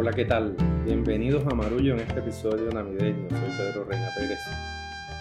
Hola, ¿qué tal? Bienvenidos a Marullo en este episodio navideño. Soy Pedro Reina Pérez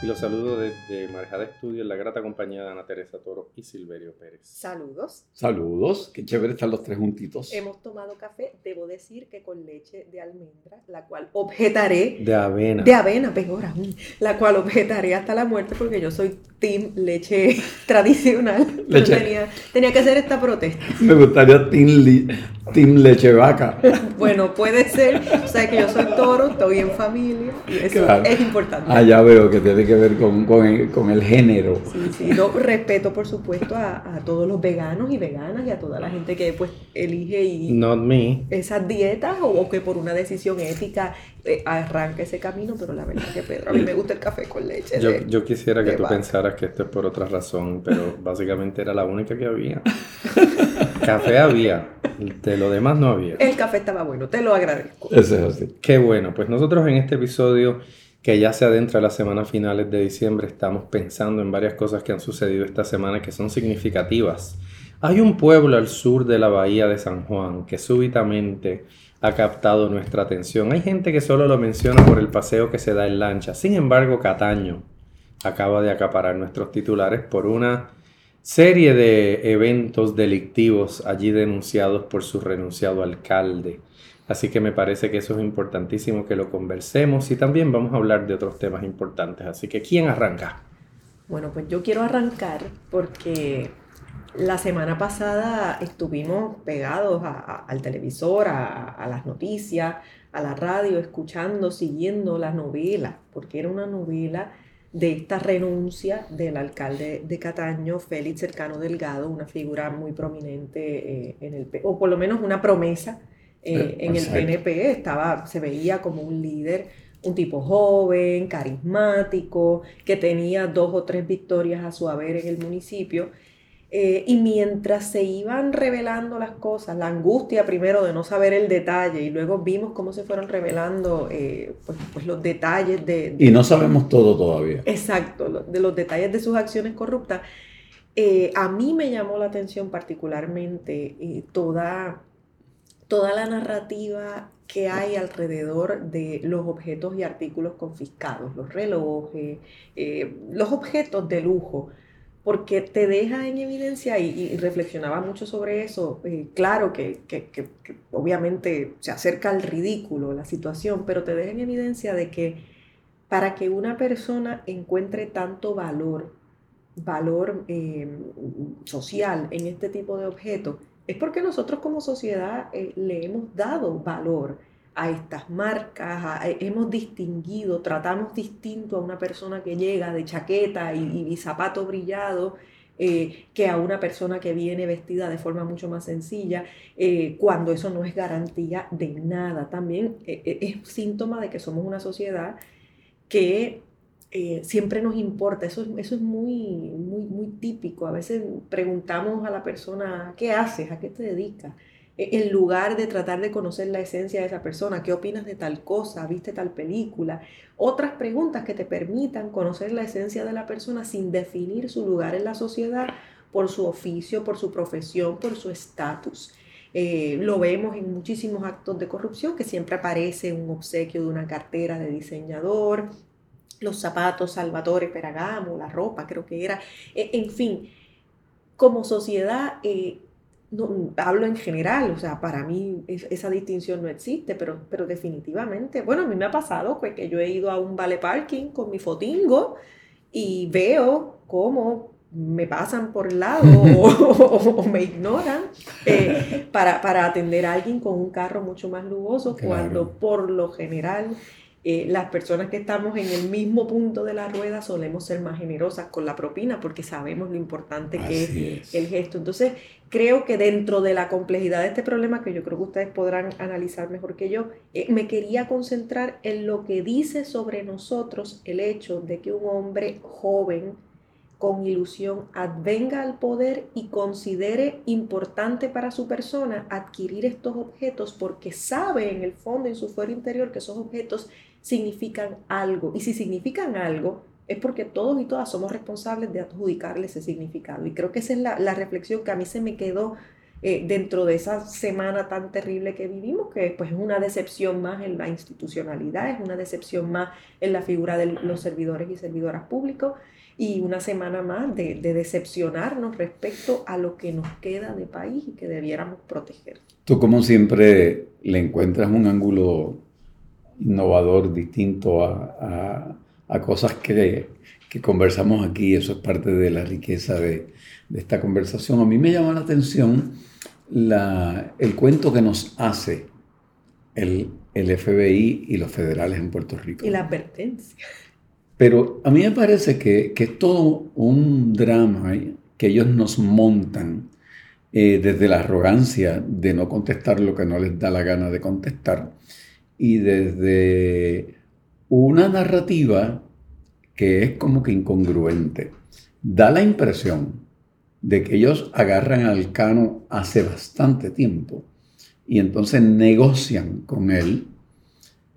y los saludo desde Marejada Estudio en la grata compañía de Ana Teresa Toro y Silverio Pérez. Saludos. Saludos, qué chévere están los tres juntitos. Hemos tomado café, debo decir que con leche de almendra, la cual objetaré. De avena. De avena, peor aún. La cual objetaré hasta la muerte porque yo soy team leche tradicional. Leche. Tenía, tenía que hacer esta protesta. Me gustaría Team, Li- team Leche Vaca. Bueno, puede ser. O sea que yo soy toro, estoy en familia y eso Claro. es importante. Ah, ya veo que tiene que ver con, con el, con el género. Sí, sí, no, respeto por supuesto a, a todos los veganos y veganas y a toda la gente que pues elige y, Not me. esas dietas o, o que por una decisión ética eh, arranca ese camino, pero la verdad que Pedro, a mí me gusta el café con leche. Yo, de- yo quisiera que tú vaca. pensaras que esto es por otra razón, pero básicamente era la única que había. Café había, de lo demás no había. El café estaba bueno, te lo agradezco. Eso es así. Qué bueno, pues nosotros en este episodio que ya se adentra las semanas finales de diciembre estamos pensando en varias cosas que han sucedido esta semana que son significativas. Hay un pueblo al sur de la bahía de San Juan que súbitamente ha captado nuestra atención. Hay gente que solo lo menciona por el paseo que se da en lancha. Sin embargo, Cataño acaba de acaparar nuestros titulares por una serie de eventos delictivos allí denunciados por su renunciado alcalde. Así que me parece que eso es importantísimo que lo conversemos y también vamos a hablar de otros temas importantes. Así que, ¿quién arranca? Bueno, pues yo quiero arrancar porque la semana pasada estuvimos pegados a- a- al televisor, a, a las noticias, a la radio, escuchando, siguiendo la novela, porque era una novela de esta renuncia del alcalde de Cataño, Félix Cercano Delgado, una figura muy prominente eh, en el, o por lo menos una promesa eh, en el. PNP, estaba, se veía como un líder, un tipo joven, carismático, que tenía dos o tres victorias a su haber en el municipio. Eh, y mientras se iban revelando las cosas, la angustia primero de no saber el detalle y luego vimos cómo se fueron revelando eh, pues, pues los detalles de, Y no sabemos todo todavía. Exacto, de los detalles de sus acciones corruptas. Eh, a mí me llamó la atención particularmente eh, toda, toda la narrativa que hay alrededor de los objetos y artículos confiscados, los relojes, los objetos de lujo, porque te deja en evidencia, y, reflexionaba mucho sobre eso, eh, claro que, que- obviamente se acerca al ridículo la situación, pero te deja en evidencia de que para que una persona encuentre tanto valor, valor eh, social en este tipo de objetos, es porque nosotros como sociedad eh, le hemos dado valor a estas marcas, eh, hemos distinguido, tratamos distinto a una persona que llega de chaqueta y, zapato brillado eh, que a una persona que viene vestida de forma mucho más sencilla, eh, cuando eso no es garantía de nada. También es síntoma de que somos una sociedad que siempre nos importa, eso, es- eso es muy, muy, muy típico. A veces preguntamos a la persona, ¿qué haces? ¿A qué te dedicas? E- En lugar de tratar de conocer la esencia de esa persona, ¿qué opinas de tal cosa? ¿Viste tal película? Otras preguntas que te permitan conocer la esencia de la persona sin definir su lugar en la sociedad por su oficio, por su profesión, por su estatus. Eh, lo vemos en muchísimos actos de corrupción que siempre aparece un obsequio de una cartera de diseñador, los zapatos Salvatore Ferragamo, la ropa creo que era, E- en fin, como sociedad, eh, no, hablo en general, o sea, para mí es- esa distinción no existe, pero, pero definitivamente, bueno, a mí me ha pasado pues, que yo he ido a un vale parking con mi fotingo y veo cómo me pasan por el lado o, o- o me ignoran eh, para, para atender a alguien con un carro mucho más lujoso, Claro. cuando por lo general eh, las personas que estamos en el mismo punto de la rueda solemos ser más generosas con la propina porque sabemos lo importante que es el gesto. Entonces, creo que dentro de la complejidad de este problema, que yo creo que ustedes podrán analizar mejor que yo, eh, me quería concentrar en lo que dice sobre nosotros el hecho de que un hombre joven con ilusión advenga al poder y considere importante para su persona adquirir estos objetos porque sabe en el fondo, en su fuero interior, que esos objetos significan algo. Y si significan algo, es porque todos y todas somos responsables de adjudicarle ese significado. Y creo que esa es la, la reflexión que a mí se me quedó eh, dentro de esa semana tan terrible que vivimos, que pues es una decepción más en la institucionalidad, es una decepción más en la figura de los servidores y servidoras públicos y una semana más de, de decepcionarnos respecto a lo que nos queda de país y que debiéramos proteger. Tú como siempre le encuentras un ángulo innovador, distinto a, a, cosas que, que, conversamos aquí, eso es parte de la riqueza de, de esta conversación. A mí me llama la atención la, el cuento que nos hace el, el FBI y los federales en Puerto Rico. Y la advertencia. Pero a mí me parece que, que es todo un drama que ellos nos montan eh, desde la arrogancia de no contestar lo que no les da la gana de contestar y desde una narrativa que es como que incongruente. Da la impresión de que ellos agarran al Cano hace bastante tiempo y entonces negocian con él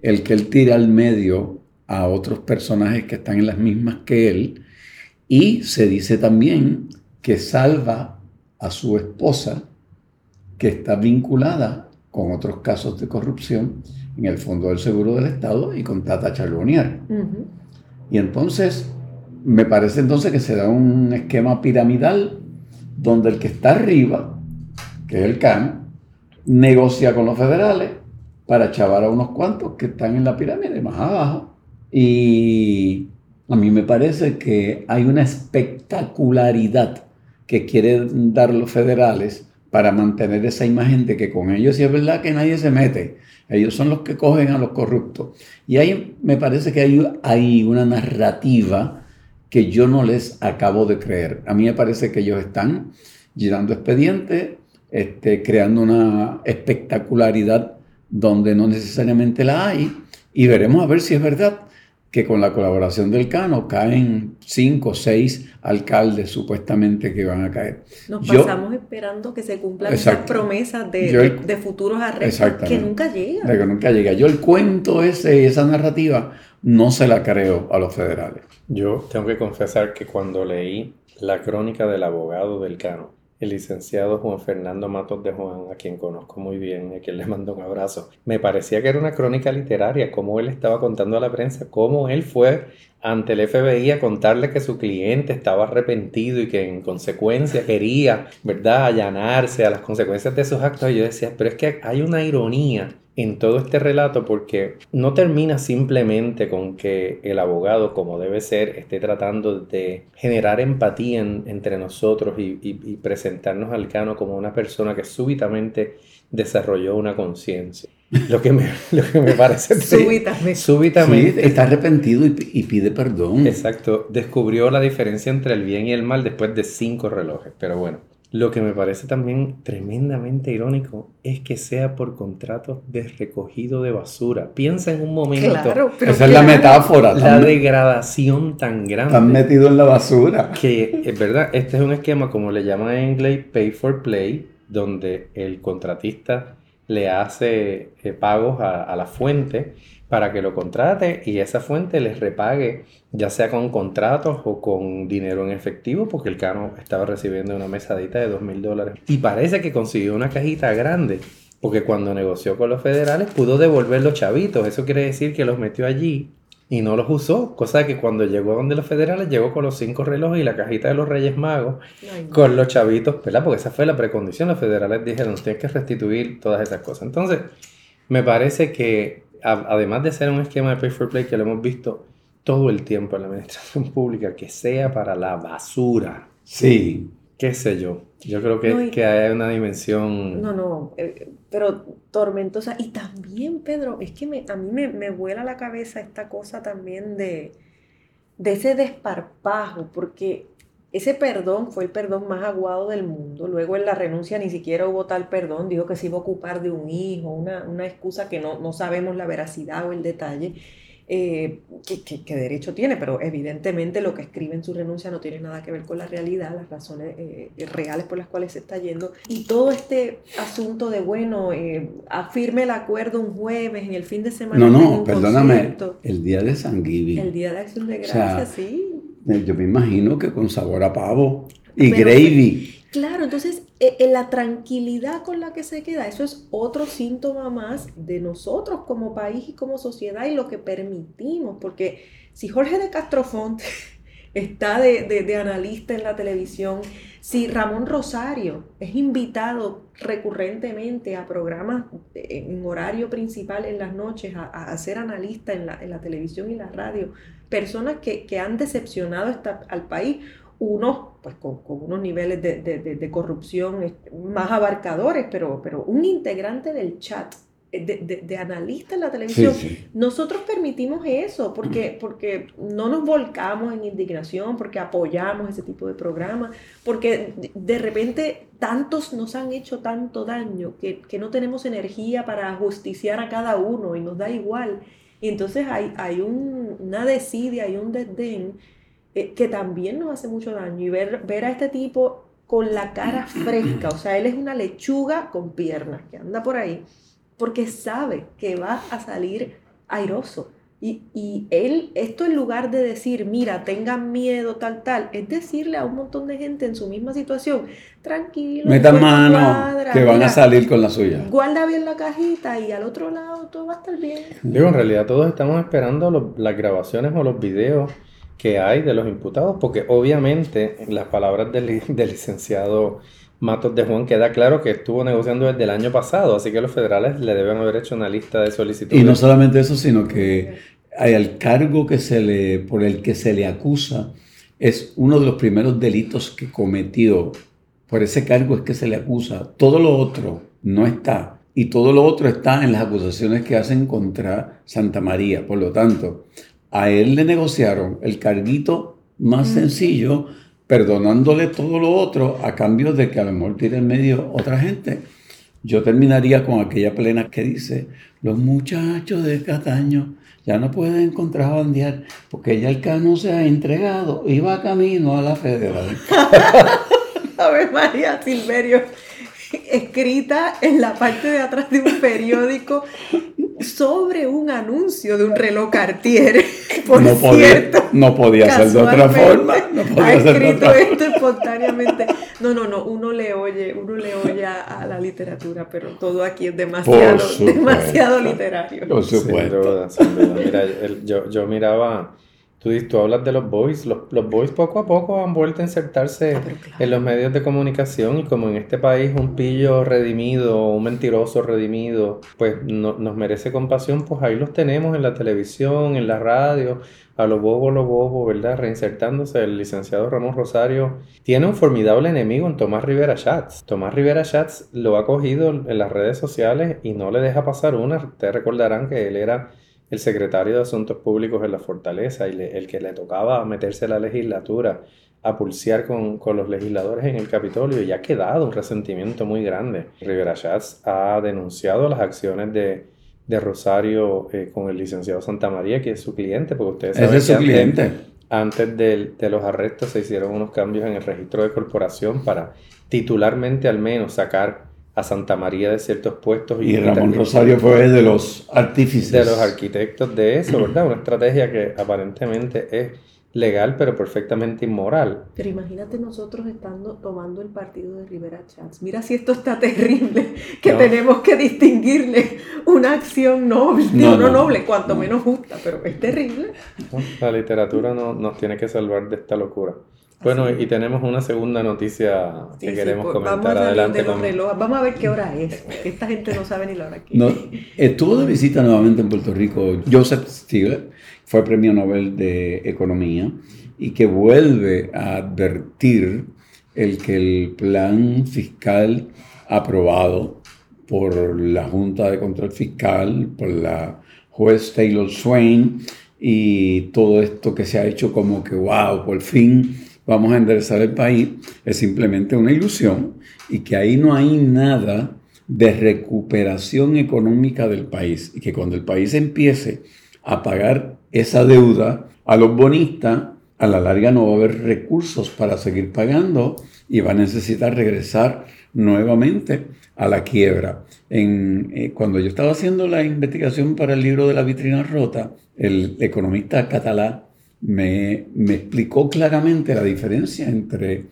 el que él tire al medio a otros personajes que están en las mismas que él y se dice también que salva a su esposa que está vinculada con otros casos de corrupción en el Fondo del Seguro del Estado y con Tata Charbonnier. Y entonces, me parece entonces que se da un esquema piramidal donde el que está arriba, que es el CAN, negocia con los federales para chavar a unos cuantos que están en la pirámide más abajo. Y a mí me parece que hay una espectacularidad que quieren dar los federales para mantener esa imagen de que con ellos sí es verdad que nadie se mete. Ellos son los que cogen a los corruptos. Y ahí me parece que hay, una narrativa que yo no les acabo de creer. A mí me parece que ellos están girando expedientes, este, creando una espectacularidad donde no necesariamente la hay, y veremos a ver si es verdad que con la colaboración del Cano caen cinco o seis alcaldes supuestamente que van a caer. Nos pasamos esperando que se cumplan esas promesas de, de, futuros arrestos que nunca llegan. De que nunca llega. Yo el cuento ese, esa narrativa, no se la creo a los federales. Yo tengo que confesar que cuando leí la crónica del abogado del Cano, el licenciado Juan Fernando Matos de Juan, a quien conozco muy bien a quien le mando un abrazo, me parecía que era una crónica literaria, cómo él estaba contando a la prensa, cómo él fue ante el FBI a contarle que su cliente estaba arrepentido y que en consecuencia quería, ¿verdad?, allanarse a las consecuencias de sus actos. Y yo decía, pero es que hay una ironía en todo este relato porque no termina simplemente con que el abogado, como debe ser, esté tratando de generar empatía entre nosotros y, presentarnos al cano como una persona que súbitamente desarrolló una conciencia. Lo que, me, lo que me parece... súbitamente. súbitamente. está arrepentido y, y, pide perdón. Exacto. Descubrió la diferencia entre el bien y el mal después de cinco relojes. Pero bueno, lo que me parece también tremendamente irónico es que sea por contrato de recogido de basura. Piensa en un momento. Claro, Esa es la metáfora. La degradación tan grande. Están metidos en la basura. Que es verdad, este es un esquema, como le llaman en inglés, pay for play, donde el contratista le hace eh, pagos a, a la fuente para que lo contrate y esa fuente les repague, ya sea con contratos o con dinero en efectivo, porque el Cano estaba recibiendo una mesadita de dos mil dólares. Y parece que consiguió una cajita grande, porque cuando negoció con los federales pudo devolver los chavitos. Eso quiere decir que los metió allí y no los usó, cosa que cuando llegó donde los federales llegó con los cinco relojes y la cajita de los Reyes Magos con los chavitos, ¿verdad? Porque esa fue la precondición, los federales dijeron, tienes que restituir todas esas cosas. Entonces, me parece que además de ser un esquema de pay for play que lo hemos visto todo el tiempo en la administración pública, que sea para la basura. Sí. ¿Qué sé yo? Yo creo que, que hay una dimensión... No, no, eh, pero tormentosa. Y también, Pedro, es que me, a mí me, me vuela la cabeza esta cosa también de, de ese desparpajo, porque ese perdón fue el perdón más aguado del mundo. Luego en la renuncia ni siquiera hubo tal perdón, dijo que se iba a ocupar de un hijo, una, una excusa que no, no, sabemos la veracidad o el detalle. Eh, que, derecho tiene, pero evidentemente lo que escribe en su renuncia no tiene nada que ver con la realidad, las razones eh, reales por las cuales se está yendo. Y todo este asunto de, bueno, eh, afirme el acuerdo un jueves, en el fin de semana. No, no, perdóname, el día de San Giving. El día de Acción de Gracias, sí yo me imagino que con sabor a pavo y gravy. Claro, entonces en eh, la tranquilidad con la que se queda, eso es otro síntoma más de nosotros como país y como sociedad y lo que permitimos, porque si Jorge de Castrofont está de, analista en la televisión, si Ramón Rosario es invitado recurrentemente a programas en horario principal en las noches a, ser analista en la, televisión y la radio, personas que, han decepcionado al país, unos pues con, unos niveles de, corrupción más abarcadores, pero, pero un integrante del chat de, de, analista en la televisión. Nosotros permitimos eso porque, porque no nos volcamos en indignación, porque apoyamos ese tipo de programas, porque de repente tantos nos han hecho tanto daño que, no tenemos energía para justiciar a cada uno y nos da igual. Y entonces hay, hay un, una desidia, hay un desdén eh, que también nos hace mucho daño. Y ver, ver a este tipo con la cara fresca, o sea, él es una lechuga con piernas que anda por ahí porque sabe que va a salir airoso. Y, él, esto en lugar de decir, mira, tengan miedo, tal, tal, es decirle a un montón de gente en su misma situación, tranquilo. Metan mano, que van a salir con la suya. Guarda bien la cajita y al otro lado todo va a estar bien. Digo, en realidad todos estamos esperando las grabaciones o los videos que hay de los imputados, porque obviamente las palabras del, del licenciado Matos de Juan queda claro que estuvo negociando desde el año pasado, así que los federales le deben haber hecho una lista de solicitudes. Y no solamente eso, sino que el cargo que se le, por el que se le acusa es uno de los primeros delitos que cometió. Por ese cargo es que se le acusa. Todo lo otro no está. Y todo lo otro está en las acusaciones que hacen contra Santa María. Por lo tanto, a él le negociaron el carguito más sencillo perdonándole todo lo otro a cambio de que a lo mejor tire en medio otra gente. Yo terminaría con aquella plena que dice, los muchachos de Cataño ya no pueden contrabandear porque ya el cano se ha entregado y va camino a la federal. a ver, María Silverio, escrita en la parte de atrás de un periódico sobre un anuncio de un reloj Cartier. Por no cierto, podía, no podía ser de otra forma. No podía ha escrito esto espontáneamente. No, no, no. Uno le oye, uno le oye a, la literatura, pero todo aquí es demasiado, demasiado literario. Por supuesto. Mira, yo, yo miraba Tú, tú hablas de los boys, los, los boys poco a poco han vuelto a insertarse ah, en los medios de comunicación y como en este país un pillo redimido, un mentiroso redimido, pues no, nos merece compasión, pues ahí los tenemos en la televisión, en la radio, a los bobos, los bobos, ¿verdad? Reinsertándose, el licenciado Ramón Rosario tiene un formidable enemigo en Tomás Rivera Chats. Tomás Rivera Chats lo ha cogido en las redes sociales y no le deja pasar una. Ustedes recordarán que él era el secretario de Asuntos Públicos en la Fortaleza y el que le tocaba meterse a la legislatura a pulsear con, los legisladores en el Capitolio y ha quedado un resentimiento muy grande. Rivera Schatz ha denunciado las acciones de, Rosario eh, con el licenciado Santa María, que es su cliente, porque ustedes saben es su cliente. Antes de, de los arrestos se hicieron unos cambios en el registro de corporación para titularmente al menos sacar a Santa María de ciertos puestos. Y, Ramón Rosario fue de los artífices. De los arquitectos de eso, ¿verdad? Una estrategia que aparentemente es legal, pero perfectamente inmoral. Pero imagínate nosotros estando tomando el partido de Rivera Chats. Mira si esto está terrible, que tenemos que distinguirle una acción noble, no, no, noble, cuanto menos justa, pero es terrible. La literatura no, nos tiene que salvar de esta locura. Bueno, y tenemos una segunda noticia que queremos pues, comentar. adelante. Vamos a ver qué hora es, porque esta gente no sabe ni la hora que no, Estuvo de visita nuevamente en Puerto Rico Joseph Stiglitz, fue premio Nobel de Economía, y que vuelve a advertir el que el plan fiscal aprobado por la Junta de Control Fiscal, por la juez Taylor Swain, y todo esto que se ha hecho como que, wow, por fin vamos a enderezar el país, es simplemente una ilusión y que ahí no hay nada de recuperación económica del país y que cuando el país empiece a pagar esa deuda a los bonistas, a la larga no va a haber recursos para seguir pagando y va a necesitar regresar nuevamente a la quiebra. Eh, cuando yo estaba haciendo la investigación para el libro de la vitrina rota, el economista catalán me, explicó claramente la diferencia entre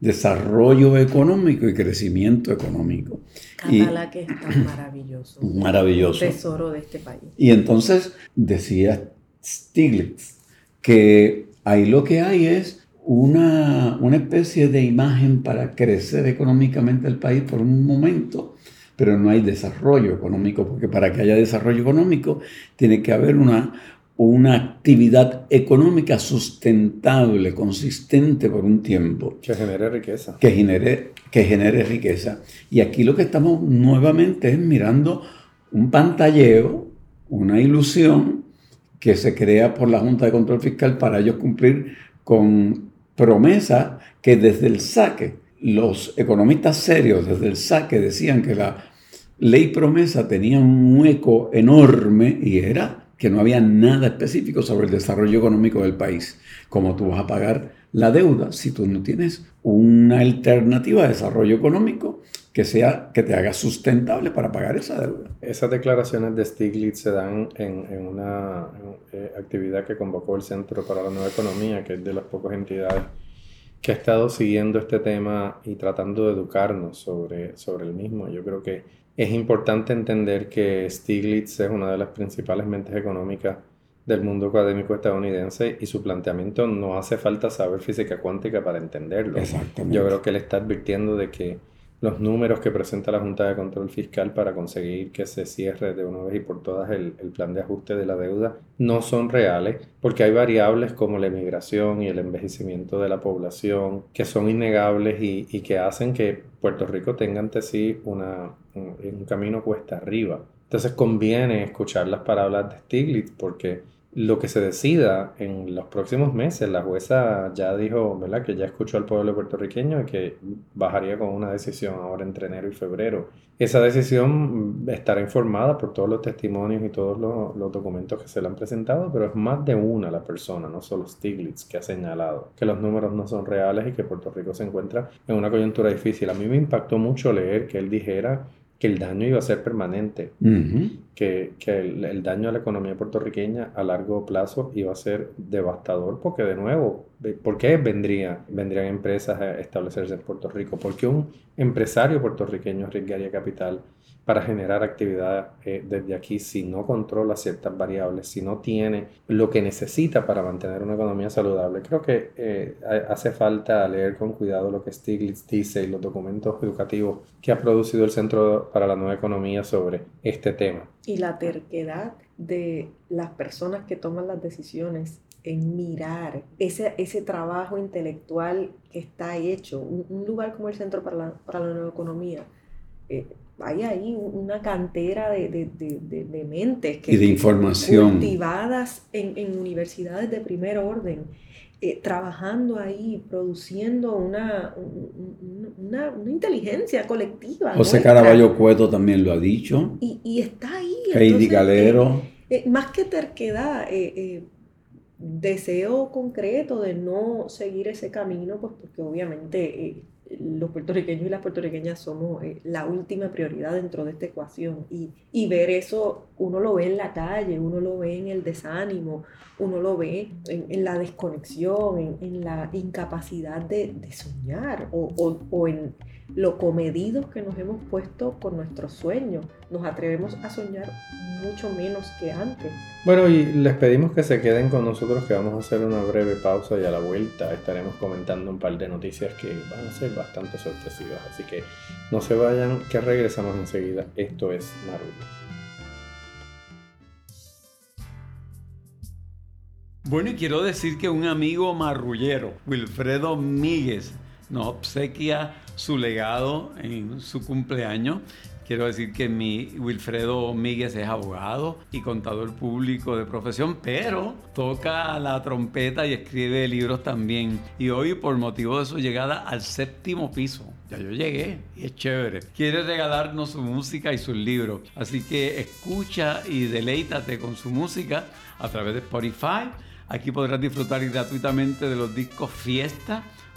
desarrollo económico y crecimiento económico. Catala que es tan maravilloso. Maravilloso. tesoro de este país. Y entonces decía Stiglitz que ahí lo que hay es una, una especie de imagen para crecer económicamente el país por un momento, pero no hay desarrollo económico, porque para que haya desarrollo económico tiene que haber una, una actividad económica sustentable, consistente por un tiempo. Que genere riqueza. Que genere, que genere riqueza. Y aquí lo que estamos nuevamente es mirando un pantalleo, una ilusión que se crea por la Junta de Control Fiscal para ellos cumplir con promesas que desde el saque, los economistas serios desde el saque decían que la ley promesa tenía un hueco enorme y era que no había nada específico sobre el desarrollo económico del país. ¿Cómo tú vas a pagar la deuda si tú no tienes una alternativa de desarrollo económico que, sea, que te haga sustentable para pagar esa deuda? Esas declaraciones de Stiglitz se dan en, en una eh, actividad que convocó el Centro para la Nueva Economía, que es de las pocas entidades que ha estado siguiendo este tema y tratando de educarnos sobre, sobre el mismo. Yo creo que es importante entender que Stiglitz es una de las principales mentes económicas del mundo académico estadounidense y su planteamiento no hace falta saber física cuántica para entenderlo. Yo creo que él está advirtiendo de que los números que presenta la Junta de Control Fiscal para conseguir que se cierre de una vez y por todas el, plan de ajuste de la deuda no son reales porque hay variables como la emigración y el envejecimiento de la población que son innegables y, y que hacen que Puerto Rico tenga ante sí una, un, un camino cuesta arriba. Entonces conviene escuchar las palabras de Stiglitz porque lo que se decida en los próximos meses. La jueza ya dijo, ¿verdad?, que ya escuchó al pueblo puertorriqueño y que bajaría con una decisión ahora entre enero y febrero. Esa decisión estará informada por todos los testimonios y todos los, los documentos que se le han presentado, pero es más de una la persona, no solo Stiglitz, que ha señalado que los números no son reales y que Puerto Rico se encuentra en una coyuntura difícil. A mí me impactó mucho leer que él dijera que el daño iba a ser permanente, que, que el, el, daño a la economía puertorriqueña a largo plazo iba a ser devastador, porque de nuevo, ¿por qué vendría, vendrían empresas a establecerse en Puerto Rico? Porque un empresario puertorriqueño arriesgaría capital para generar actividad eh, desde aquí si no controla ciertas variables, si no tiene lo que necesita para mantener una economía saludable. Creo que eh, hace falta leer con cuidado lo que Stiglitz dice y los documentos educativos que ha producido el Centro para la Nueva Economía sobre este tema. Y la terquedad de las personas que toman las decisiones en mirar ese, ese trabajo intelectual que está hecho. Un, lugar como el Centro para la, para la Nueva Economía eh, hay ahí una cantera de, de, de, de mentes que, y de información cultivadas en, en universidades de primer orden, eh, trabajando ahí, produciendo una, una, una inteligencia colectiva. José Caraballo Cueto también lo ha dicho. Y, y está ahí. Heidi Galero. Eh, eh, más que terquedad, deseo concreto de no seguir ese camino, pues porque obviamente los puertorriqueños y las puertorriqueñas somos eh, la última prioridad dentro de esta ecuación. Y, y, ver eso, uno lo ve en la calle, uno lo ve en el desánimo, uno lo ve en, la desconexión, en, en, la incapacidad de, de soñar o, o, o en lo comedidos que nos hemos puesto con nuestros sueños. Nos atrevemos a soñar mucho menos que antes. Bueno, y les pedimos que se queden con nosotros, que vamos a hacer una breve pausa y a la vuelta estaremos comentando un par de noticias que van a ser bastante sorpresivas. Así que no se vayan, que regresamos enseguida. Esto es Marullo. Bueno, y quiero decir que un amigo marrullero, Wilfredo Míguez, nos obsequia su legado en su cumpleaños. Quiero decir que mi Wilfredo Míguez es abogado y contador público de profesión, pero toca la trompeta y escribe libros también. Y hoy, por motivo de su llegada al séptimo piso, ya yo llegué y es chévere. Quiere regalarnos su música y sus libros. Así que escucha y deleítate con su música a través de Spotify. Aquí podrás disfrutar gratuitamente de los discos Fiesta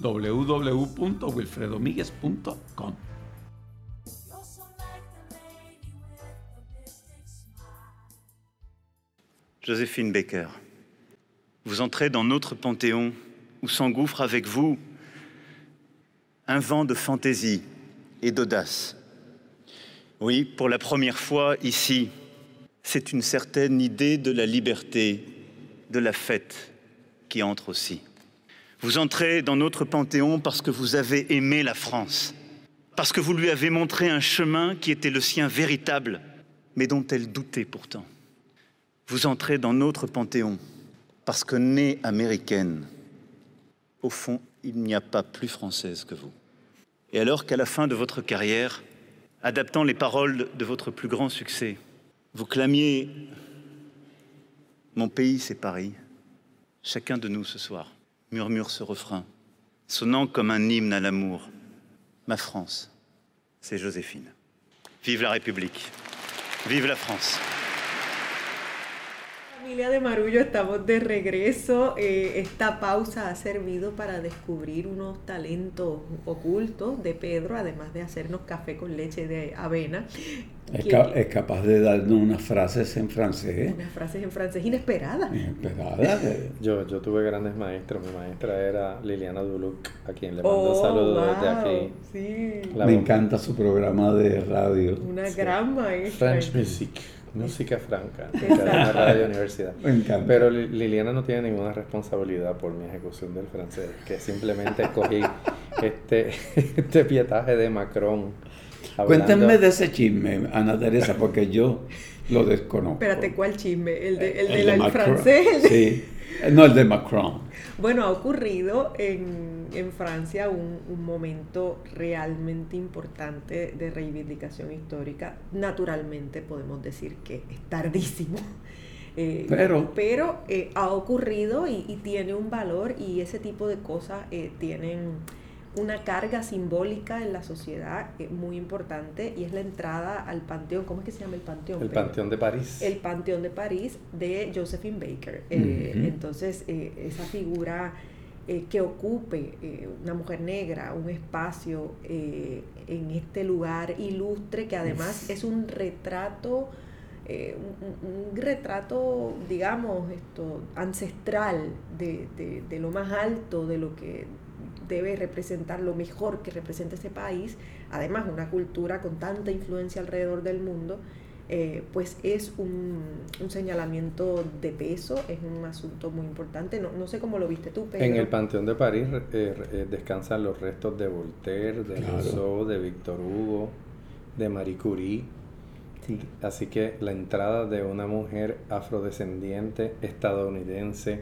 www.wilfredomiguez.com Joséphine Baker, vous entrez dans notre panthéon où s'engouffre avec vous un vent de fantaisie et d'audace. Oui, pour la première fois ici, c'est une certaine idée de la liberté, de la fête qui entre aussi. Vous entrez dans notre panthéon parce que vous avez aimé la France, parce que vous lui avez montré un chemin qui était le sien véritable, mais dont elle doutait pourtant. Vous entrez dans notre panthéon parce que née américaine, au fond, il n'y a pas plus française que vous. Et alors qu'à la fin de votre carrière, adaptant les paroles de votre plus grand succès, vous clamiez Mon pays, c'est Paris. Chacun de nous ce soir murmure ce refrain, sonnant comme un hymne à l'amour. Ma France, c'est Joséphine. Vive la République. Vive la France. Familia de Marullo, estamos de regreso. Eh, esta pausa ha servido para descubrir unos talentos ocultos de Pedro, además de hacernos café con leche de avena. Es, ca- es capaz de darnos unas frases en francés. Unas frases en francés inesperadas. Inesperadas. Yo, yo tuve grandes maestros. Mi maestra era Liliana Duluc, a quien le mando Oh, saludos desde wow, aquí. Sí, La Me encanta su programa de radio. una gran maestra. French Music, música franca, de. Cadena Radio Universidad. Me encanta. Pero Li- Liliana no tiene ninguna responsabilidad por mi ejecución del francés, que simplemente escogí este, este pietaje de Macron. Hablando- Cuéntenme de ese chisme, Ana Teresa, porque yo lo desconozco. Espérate, ¿cuál chisme? ¿El, de, el, El del de francés? El de- Sí. No, el de Macron. Bueno, ha ocurrido en, en Francia un, un momento realmente importante de reivindicación histórica. Naturalmente podemos decir que es tardísimo. Eh, Pero- pero eh, ha ocurrido y, y tiene un valor y ese tipo de cosas eh, tienen una carga simbólica en la sociedad eh, muy importante y es la entrada al panteón. ¿Cómo es que se llama el panteón? El Pedro? Panteón de París. el Panteón de París de Josephine Baker. Eh. Entonces, eh, esa figura eh, que ocupe una mujer negra, un espacio en este lugar ilustre, que además es un retrato, un, un- un retrato, digamos, esto, ancestral de, de- de lo más alto, de lo que debe representar lo mejor que representa ese país, además una cultura con tanta influencia alrededor del mundo, eh, pues es un, un señalamiento de peso, es un asunto muy importante. No, no sé cómo lo viste tú, Pedro. En el Panteón de París eh, eh, descansan los restos de Voltaire, de Claro. Rousseau, de Victor Hugo, de Marie Curie. Así que la entrada de una mujer afrodescendiente estadounidense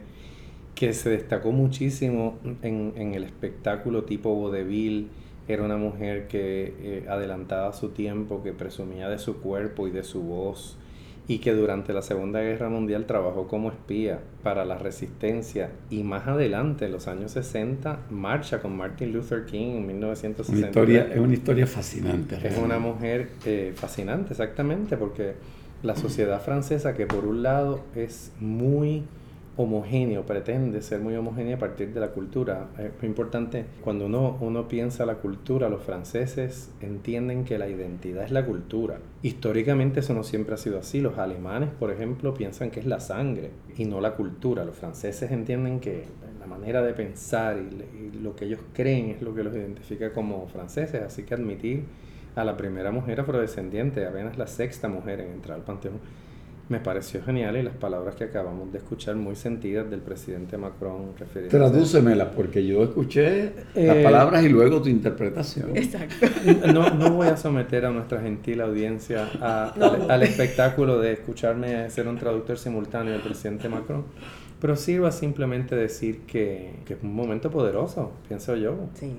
que se destacó muchísimo en, en el espectáculo tipo vodevil, era una mujer que eh, adelantaba su tiempo, que presumía de su cuerpo y de su voz, y que durante la Segunda Guerra Mundial trabajó como espía para la resistencia y más adelante, en los años 60, marcha con Martin Luther King en Una 1960. historia, es una historia fascinante. Es realmente. una mujer eh, fascinante, exactamente, porque la sociedad francesa, que por un lado es muy homogéneo, pretende ser muy homogénea a partir de la cultura. Es muy importante, cuando uno, uno piensa la cultura, los franceses entienden que la identidad es la cultura. Históricamente eso no siempre ha sido así. Los alemanes, por ejemplo, piensan que es la sangre y no la cultura. Los franceses entienden que la manera de pensar y, y lo que ellos creen es lo que los identifica como franceses. Así que admitir a la primera mujer afrodescendiente, apenas la sexta mujer en entrar al panteón, me pareció genial y las palabras que acabamos de escuchar muy sentidas del presidente Macron refiriéndose Tradúcemelas, porque yo escuché las Eh, palabras y luego tu interpretación. Exacto. No, no voy a someter a nuestra gentil audiencia a- No. al, al espectáculo de escucharme ser un traductor simultáneo del presidente Macron, pero sirva simplemente decir que, que es un momento poderoso, pienso yo. Sí,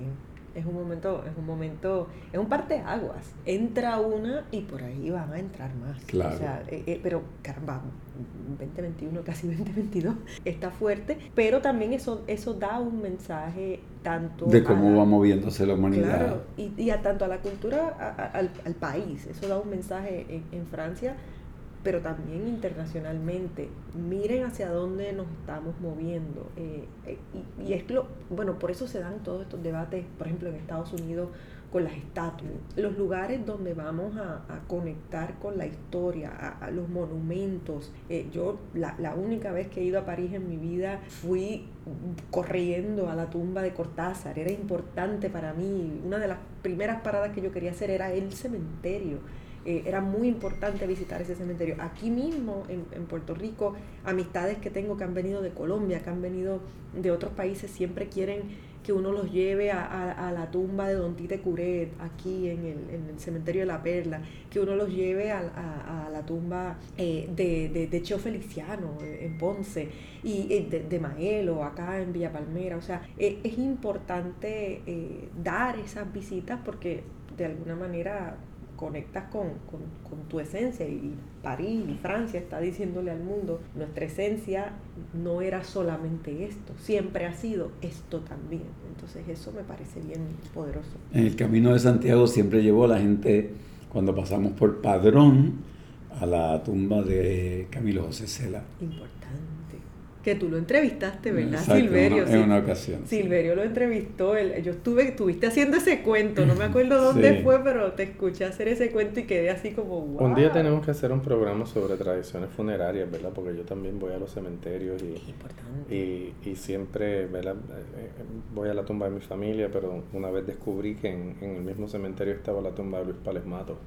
es un momento, es un momento, es un parteaguas. Entra una y por ahí van a entrar más. Claro. O sea, eh, eh, pero caramba, 2021, casi 2022, está fuerte, pero también eso, eso da un mensaje tanto De cómo la- va moviéndose la humanidad. Claro, y, y a tanto a la cultura, a- a- al, al país. Eso da un mensaje en, en Francia, pero también internacionalmente. Miren hacia dónde nos estamos moviendo. eh, eh, y, y es lo, bueno, por eso se dan todos estos debates, por ejemplo, en Estados Unidos con las estatuas, los lugares donde vamos a, a conectar con la historia, a, a los monumentos. Eh, yo la, la única vez que he ido a París en mi vida fui corriendo a la tumba de Cortázar, era importante para mí, una de las primeras paradas que yo quería hacer era el cementerio. Eh, era muy importante visitar ese cementerio. Aquí mismo, en, en Puerto Rico, amistades que tengo que han venido de Colombia, que han venido de otros países, siempre quieren que uno los lleve a, a- la tumba de Don Tite Curet, aquí en el, en el cementerio de la Perla, que uno los lleve a, a- la tumba eh, de, de, Cheo Feliciano eh, en Ponce, y eh, de, de Maelo acá en Villa Palmera. O sea, eh, es importante dar esas visitas porque de alguna manera conectas con, con, con tu esencia y París y Francia está diciéndole al mundo, nuestra esencia no era solamente esto, siempre ha sido esto también. Entonces eso me parece bien poderoso. En el camino de Santiago siempre llevó a la gente, cuando pasamos por Padrón, a la tumba de Camilo José Cela. Importante. Que tú lo entrevistaste, ¿verdad? Exacto, Silverio. una- en una ocasión, sí. Silverio lo entrevistó. él- yo estuve, estuviste haciendo ese cuento, no me acuerdo dónde Sí. fue, pero te escuché hacer ese cuento y quedé así como, wow. Un día tenemos que hacer un programa sobre tradiciones funerarias, ¿verdad? Porque yo también voy a los cementerios Es y, importante. y, y siempre ¿verdad? Eh, eh, voy a la tumba de mi familia, pero una vez descubrí que en, en el mismo cementerio estaba la tumba de Luis Pales Mato.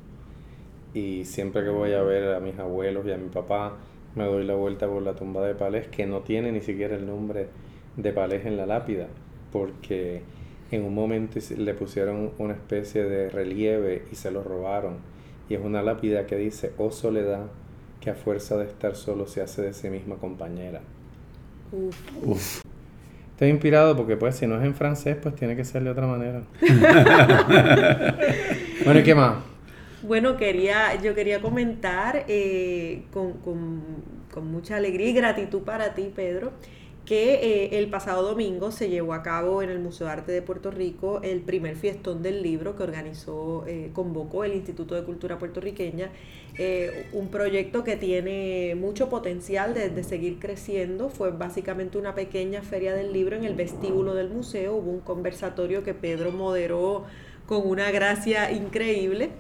Y siempre que voy a ver a mis abuelos y a mi papá, me doy la vuelta por la tumba de Palés, que no tiene ni siquiera el nombre de Palés en la lápida, porque en un momento le pusieron una especie de relieve y se lo robaron. Y es una lápida que dice, oh soledad, que a fuerza de estar solo se hace de sí misma compañera. Uf. Uf. Estoy inspirado porque pues si no es en francés, pues tiene que ser de otra manera. bueno, ¿y qué más? Bueno, quería, yo quería comentar eh, con, con- mucha alegría y gratitud para ti, Pedro, que eh, el pasado domingo se llevó a cabo en el Museo de Arte de Puerto Rico el primer fiestón del libro que organizó, eh, convocó el Instituto de Cultura Puertorriqueña, un proyecto que tiene mucho potencial de, de seguir creciendo. Fue básicamente una pequeña feria del libro en el vestíbulo del museo, hubo un conversatorio que Pedro moderó con una gracia increíble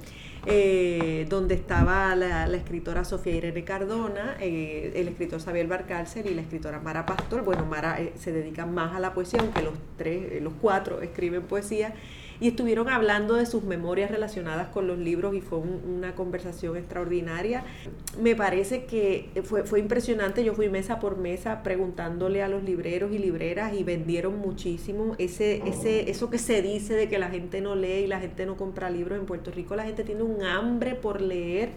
eh, donde estaba la, escritora Sofía Irene Cardona, eh, el escritor Xavier Barcárcel y la escritora Mara Pastor. Bueno, Mara eh, se dedica más a la poesía, aunque los tres, eh, los cuatro escriben poesía. Y estuvieron hablando de sus memorias relacionadas con los libros y fue un- una conversación extraordinaria. Me parece que fue, fue impresionante. Yo fui mesa por mesa preguntándole a los libreros y libreras y vendieron muchísimo. Ese, ese, eso que se dice de que la gente no lee y la gente no compra libros en Puerto Rico, la gente tiene un hambre por leer.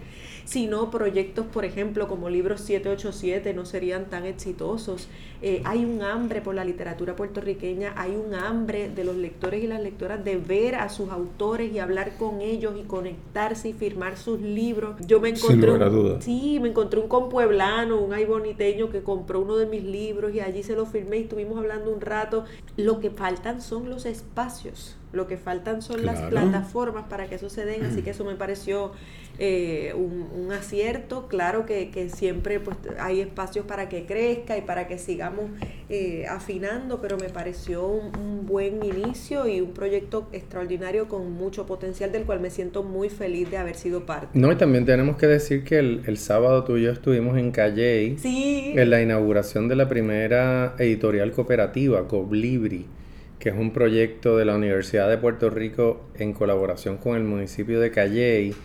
Si no, proyectos, por ejemplo, como Libros 787 no serían tan exitosos. Eh, hay un hambre por la literatura puertorriqueña, hay un hambre de los lectores y las lectoras de ver a sus autores y hablar con ellos y conectarse y firmar sus libros. Yo me Sin encontré un-. Sí, me encontré un compueblano, un ay boniteño que compró uno de mis libros y allí se lo firmé y estuvimos hablando un rato. Lo que faltan son los espacios, lo que faltan son las plataformas para que eso se den, así que eso me pareció eh, un, un acierto. Claro que, que siempre pues, hay espacios para que crezca y para que sigamos eh, afinando, pero me pareció un, un buen inicio y un proyecto extraordinario con mucho potencial del cual me siento muy feliz de haber sido parte. No, y también tenemos que decir que el, el sábado tú y yo estuvimos en Calley Sí. en la inauguración de la primera editorial cooperativa, Coblibri, que es un proyecto de la Universidad de Puerto Rico en colaboración con el municipio de Calley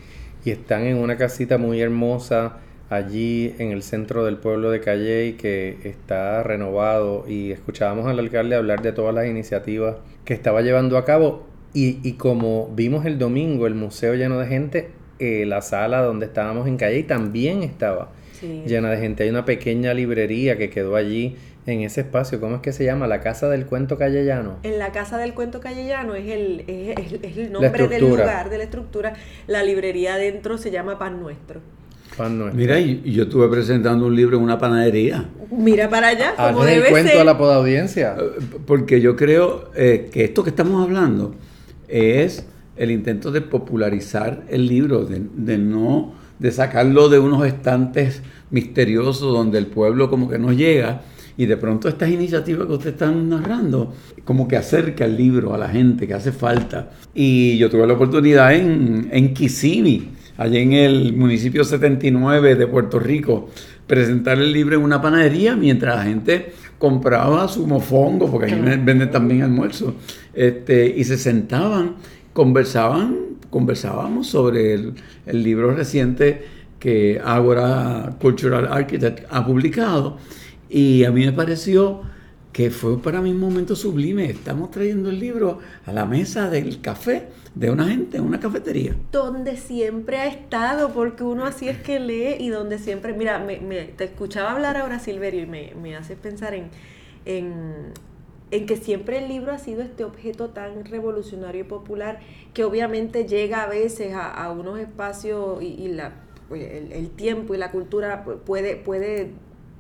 y están en una casita muy hermosa allí en el centro del pueblo de Calley que está renovado. Y escuchábamos al alcalde hablar de todas las iniciativas que estaba llevando a cabo. Y, y como vimos el domingo el museo lleno de gente, eh, la sala donde estábamos en Calley también estaba Sí. llena de gente. Hay una pequeña librería que quedó allí en ese espacio. ¿Cómo es que se llama? La Casa del Cuento Callellano. En la Casa del Cuento Callellano es el, es, es- es el nombre del lugar, de la estructura. La librería adentro se llama Pan Nuestro. Pan nuestro. Mira, yo estuve presentando un libro en una panadería. Mira para allá, como Hazle el debe cuento ser. a la podaudiencia. Eh, Porque yo creo eh, que esto que estamos hablando es el intento de popularizar el libro, de, de no de sacarlo de unos estantes misteriosos donde el pueblo como que no llega y de pronto estas iniciativas que ustedes están narrando como que acerca el libro a la gente que hace falta. Y yo tuve la oportunidad en, en Kissimmee allá en el municipio 79 de Puerto Rico presentar el libro en una panadería mientras la gente compraba su mofongo, porque ahí venden también almuerzo, este, y se sentaban, conversaban, conversábamos sobre el, libro reciente que Agora Cultural Architect ha publicado, y a mí me pareció que fue para mí un momento sublime. Estamos trayendo el libro a la mesa del café de una gente en una cafetería. donde siempre ha estado, porque uno así es que lee y donde siempre, mira, me, te escuchaba hablar ahora Silverio y me, me hace pensar en, en, en que siempre el libro ha sido este objeto tan revolucionario y popular que obviamente llega a veces a, a unos espacios y, y la, pues, el, tiempo y la cultura pu- puede, puede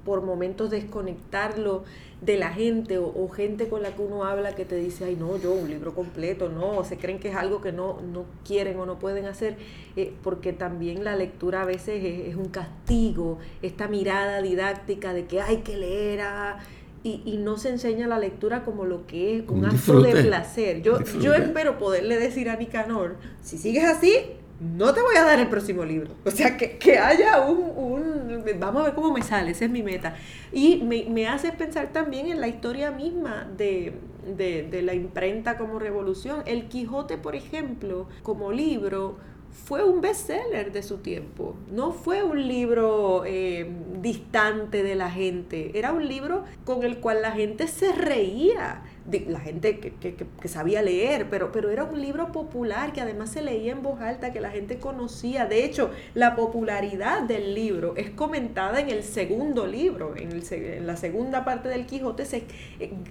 por momentos desconectarlo de la gente o, o gente con la que uno habla que te dice, ay no, yo un libro completo, no, o se creen que es algo que no, no quieren o no pueden hacer, eh, porque también la lectura a veces es, es un castigo, esta mirada didáctica de que hay que leer a- y, y no se enseña la lectura como lo que es un acto de placer. Yo, yo espero poderle decir a Nicanor, si sigues así, no te voy a dar el próximo libro. O sea, que, que haya un, un- Vamos a ver cómo me sale, esa es mi meta. Y me, me hace pensar también en la historia misma de, de- de la imprenta como revolución. El Quijote, por ejemplo, como libro, fue un bestseller de su tiempo. No fue un libro eh, distante de la gente. Era un libro con el cual la gente se reía. La gente que, que- que- sabía leer, pero, pero era un libro popular que además se leía en voz alta, que la gente conocía. De hecho, la popularidad del libro es comentada en el segundo libro, en, el en la segunda parte del Quijote. Se,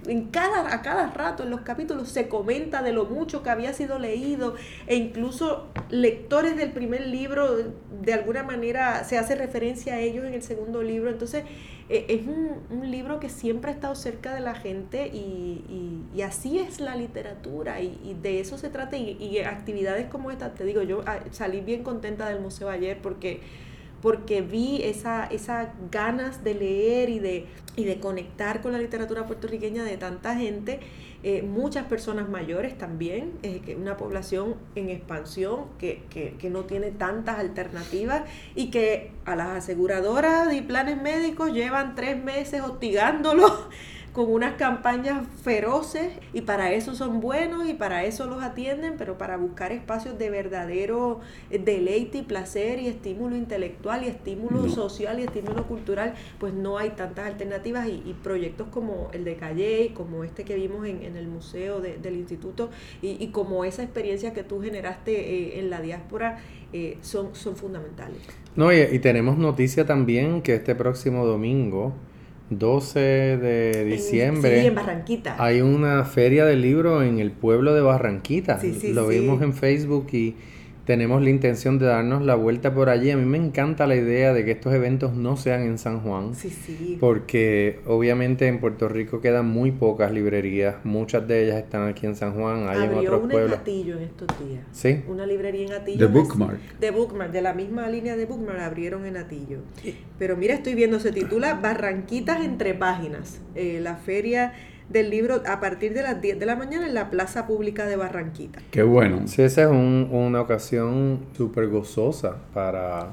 en, cada, a cada rato en los capítulos se comenta de lo mucho que había sido leído e incluso lectores del primer libro, de alguna manera se hace referencia a ellos en el segundo libro. Entonces, es un, un libro que siempre ha estado cerca de la gente y, y- y así es la literatura y, de eso se trata y, actividades como esta, te digo, yo ah, salí bien contenta del museo ayer porque porque vi esa, esas ganas de leer y de, y de conectar con la literatura puertorriqueña de tanta gente, eh, muchas personas mayores también, eh, que una población en expansión que, que- que no tiene tantas alternativas y que a las aseguradoras y planes médicos llevan tres meses hostigándolos con unas campañas feroces y para eso son buenos y para eso los atienden, pero para buscar espacios de verdadero eh, deleite y placer y estímulo intelectual y estímulo No. social y estímulo cultural, pues no hay tantas alternativas y, y proyectos como el de Calle, como este que vimos en, en el museo de- del instituto y, y como esa experiencia que tú generaste eh, en la diáspora eh, son, son fundamentales. No, y, y tenemos noticia también que este próximo domingo, 12 de En- diciembre, sí, en Barranquita. hay una feria del libro en el pueblo de Barranquita. Sí, sí, Lo vimos en Facebook y tenemos la intención de darnos la vuelta por allí. A mí me encanta la idea de que estos eventos no sean en San Juan. Sí, sí. Porque obviamente en Puerto Rico quedan muy pocas librerías, muchas de ellas están aquí en San Juan, hay en Abrió otros una en pueblos. Atillo en estos días. Sí, Una librería en Atillo. Es- Bookmark. De Bookmark, de la misma línea de Bookmark, abrieron en Atillo. Pero mira, estoy viendo, se titula Barranquitas entre páginas. Eh, la feria del libro a partir de las 10 de la mañana en la Plaza Pública de Barranquita. Qué bueno. sí, esa es un- una ocasión súper gozosa para,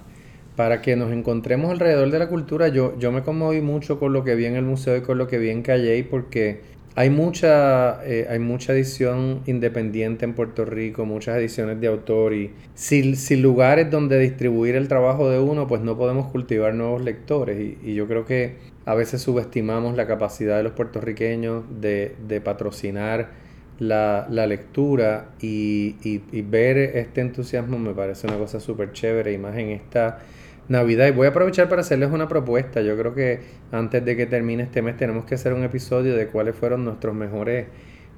para que nos encontremos alrededor de la cultura. Yo, yo me conmoví mucho con lo que vi en el museo y con lo que vi en Calle porque hay mucha, eh, hay mucha edición independiente en Puerto Rico, muchas ediciones de autor y sin, sin, lugares donde distribuir el trabajo de uno, pues no podemos cultivar nuevos lectores. Y, y yo creo que a veces subestimamos la capacidad de los puertorriqueños de, de patrocinar la, la lectura y, y, y, ver este entusiasmo me parece una cosa súper chévere y más en esta Navidad. Y voy a aprovechar para hacerles una propuesta. Yo creo que antes de que termine este mes tenemos que hacer un episodio de cuáles fueron nuestros mejores,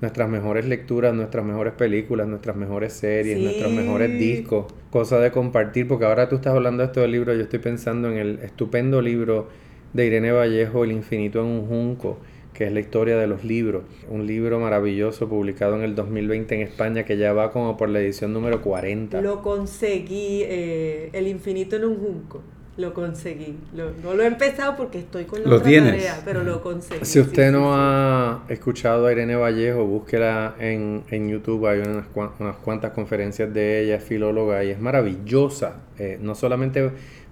nuestras mejores lecturas, nuestras mejores películas, nuestras mejores series, Sí. nuestros mejores discos, cosas de compartir. Porque ahora tú estás hablando de esto del libro, yo estoy pensando en el estupendo libro de Irene Vallejo, El infinito en un junco que es la historia de los libros, un libro maravilloso publicado en el 2020 en España que ya va como por la edición número 40. Lo conseguí, eh, El infinito en un junco. Lo conseguí. Lo- no lo he empezado porque estoy con la ¿Lo otra tienes? tarea, pero lo conseguí. Si usted sí, no sí, sí. ha escuchado a Irene Vallejo, búsquela en, en YouTube. Hay unas, unas cuantas conferencias de ella, es filóloga y es maravillosa. eh, no solamente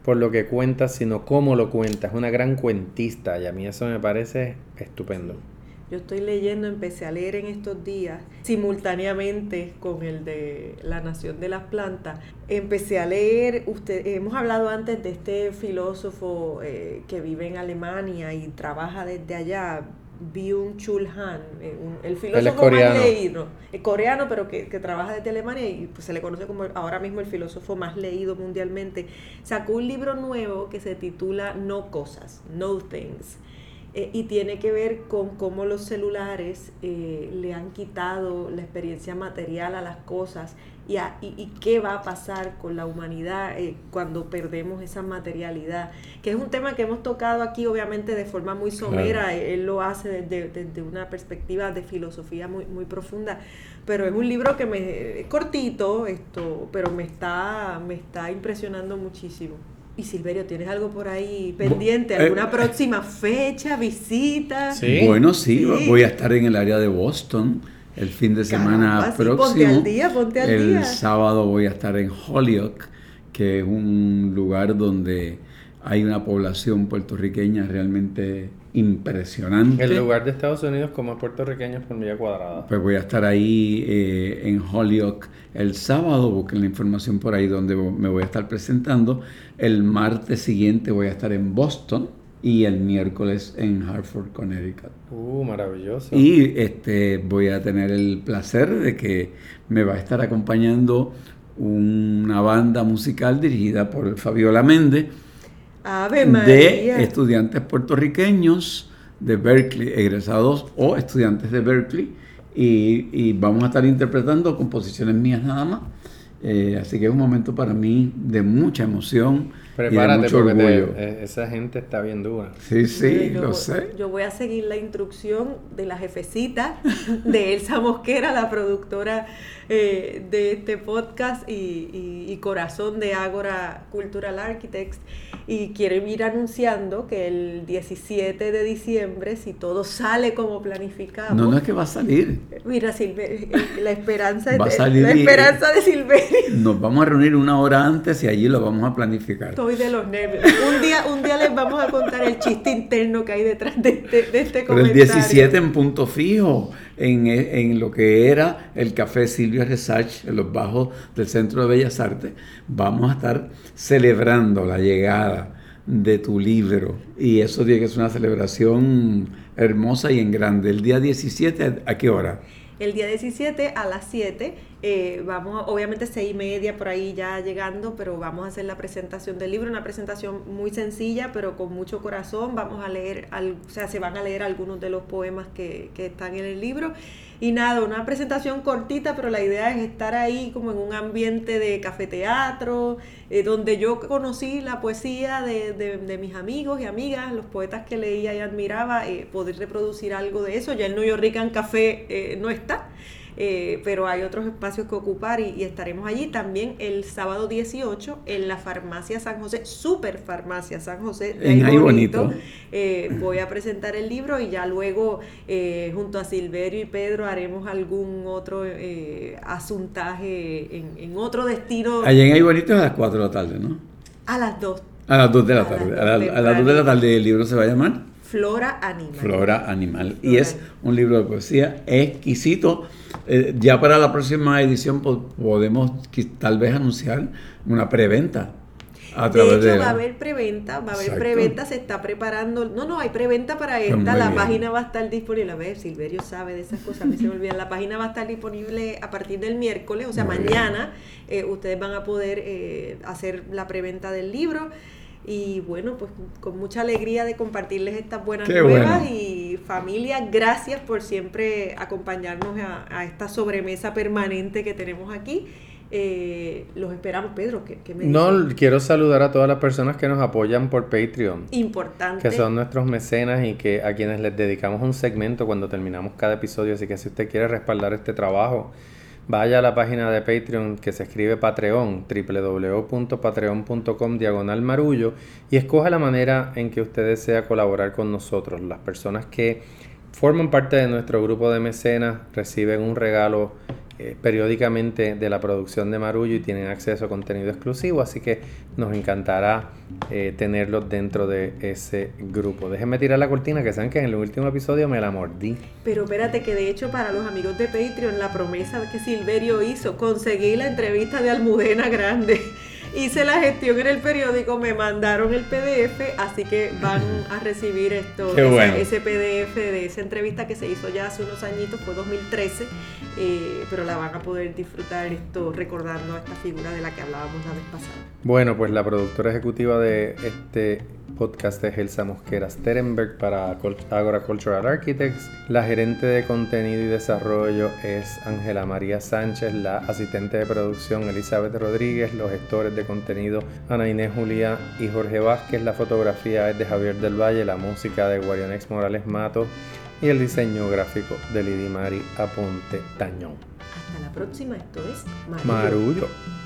por lo que cuenta, sino cómo lo cuenta. Es una gran cuentista y a mí eso me parece estupendo. Yo estoy leyendo, empecé a leer en estos días, simultáneamente con el de La Nación de las Plantas. Empecé a leer, usted, hemos hablado antes de este filósofo eh, que vive en Alemania y trabaja desde allá, Byung-Chul Han, eh, un- el filósofo coreano. más leído, eh, coreano, pero que, que trabaja desde Alemania y pues, se le conoce como ahora mismo el filósofo más leído mundialmente. Sacó un libro nuevo que se titula No Cosas, No Things. Eh, y tiene que ver con cómo los celulares eh, le han quitado la experiencia material a las cosas y, a- y- y qué va a pasar con la humanidad eh, cuando perdemos esa materialidad, que es un tema que hemos tocado aquí obviamente de forma muy somera, eh, él lo hace desde, desde una perspectiva de filosofía muy, muy profunda, pero es un libro que me es cortito esto, pero me está, me está impresionando muchísimo. Y Silverio, ¿tienes algo por ahí pendiente? eh, ¿Alguna eh. próxima fecha, visita? Sí. Bueno, sí, Sí. voy a estar en el área de Boston el fin de semana Caramba, sí, próximo. ponte al día, ponte al el día. sábado voy a estar en Holyoke, que es un lugar donde hay una población puertorriqueña realmente impresionante. El lugar de Estados Unidos como es puertorriqueños por milla cuadrada. Pues voy a estar ahí eh, en Holyoke el sábado, busquen la información por ahí donde me voy a estar presentando. El martes siguiente voy a estar en Boston y el miércoles en Hartford, Connecticut. Uh, maravilloso. Y este, voy a tener el placer de que me va a estar acompañando una banda musical dirigida por Fabiola Méndez Ave de estudiantes puertorriqueños de Berkeley, egresados o estudiantes de Berkeley. Y, y vamos a estar interpretando composiciones mías nada más. Eh, así que es un momento para mí de mucha emoción y de Prepárate mucho porque orgullo. eh, esa gente está bien dura. Sí, sí, yo, lo sé. Yo voy a seguir la instrucción de la jefecita de Elsa Mosquera, la productora eh, de este podcast y, y- y corazón de Ágora Cultural Architects. Y quiero ir anunciando que el 17 de diciembre, si todo sale como planificamos, No, no es que va a salir. mira, Silve- eh, la esperanza, Va a de, salir la esperanza de Silverio. Nos vamos a reunir una hora antes y allí lo vamos a planificar. De los nervios. Un día, un día les vamos a contar el chiste interno que hay detrás de este, de este Pero el comentario. 17 en punto fijo, en, en lo que era el Café Silvia Resach, en los bajos del Centro de Bellas Artes, vamos a estar celebrando la llegada de tu libro. Y eso tiene que ser una celebración hermosa y en grande. El día 17, ¿a qué hora? El día 17 a las 7, eh, vamos, obviamente seis y media por ahí ya llegando, pero vamos a hacer la presentación del libro, una presentación muy sencilla, pero con mucho corazón. Vamos a leer, al- o sea, se van a leer algunos de los poemas que, que están en el libro. Y nada, una presentación cortita, pero la idea es estar ahí como en un ambiente de cafeteatro, eh, donde yo conocí la poesía de, de- de mis amigos y amigas, los poetas que leía y admiraba, eh, poder reproducir algo de eso. Ya el New York Café eh, no está. Eh, pero hay otros espacios que ocupar y, y estaremos allí también el sábado 18 en la farmacia San José, super farmacia San José, de En ahí Ahí bonito. Bonito. Eh, voy a presentar el libro y ya luego eh, junto a Silverio y Pedro haremos algún otro eh, asuntaje en, en otro destino Allá en Ahí Bonito es a las 4 de la tarde, ¿no? a las 2. A las 2 de la A tarde. A, la- a las 2 de la tarde el libro se va a llamar. Flora Animal. Flora Animal. Y es un libro de poesía exquisito. Eh, ya para la próxima edición po- podemos tal vez anunciar una preventa a De hecho, de... va a haber preventa, va a haber Exacto. preventa, se está preparando. No, no, hay preventa para esta. muy La bien. página va a estar disponible. A ver, Silverio sabe de esas cosas, a mí se me olvidan. La página va a estar disponible a partir del miércoles, o sea, Muy mañana. eh, ustedes van a poder eh, hacer la preventa del libro. Y bueno, pues con mucha alegría de compartirles estas buenas Qué nuevas. bueno. Y familia, gracias por siempre acompañarnos a, a esta sobremesa permanente que tenemos aquí. Eh, los esperamos, Pedro. ¿qué, qué me No, quiero saludar a todas las personas que nos apoyan por Patreon. Importante. que son nuestros mecenas y que a quienes les dedicamos un segmento cuando terminamos cada episodio. Así que si usted quiere respaldar este trabajo, vaya a la página de Patreon que se escribe Patreon, www.patreon.com diagonal marullo y escoja la manera en que usted desea colaborar con nosotros. Las personas que forman parte de nuestro grupo de mecenas reciben un regalo eh, periódicamente de la producción de Marullo y tienen acceso a contenido exclusivo, así que nos encantará eh, tenerlos dentro de ese grupo. Déjenme tirar la cortina, que saben que en el último episodio me la mordí. Pero espérate que de hecho para los amigos de Patreon la promesa que Silverio hizo, conseguí la entrevista de Almudena Grande. Hice la gestión en el periódico, me mandaron el PDF, así que van a recibir esto, bueno. ese PDF de esa entrevista que se hizo ya hace unos añitos, fue 2013, eh, pero la van a poder disfrutar esto recordando a esta figura de la que hablábamos la vez pasada. Bueno, pues la productora ejecutiva de este podcast es Elsa Mosquera Sterenberg para Agora Cultural Architects. La gerente de contenido y desarrollo es Ángela María Sánchez, la asistente de producción Elizabeth Rodríguez, los gestores de contenido Ana Inés Julia y Jorge Vázquez, la fotografía es de Javier del Valle, la música de Guarionex Morales Mato y el diseño gráfico de Lidimari Aponte Tañón. Hasta la próxima, esto es Marillo. Marullo.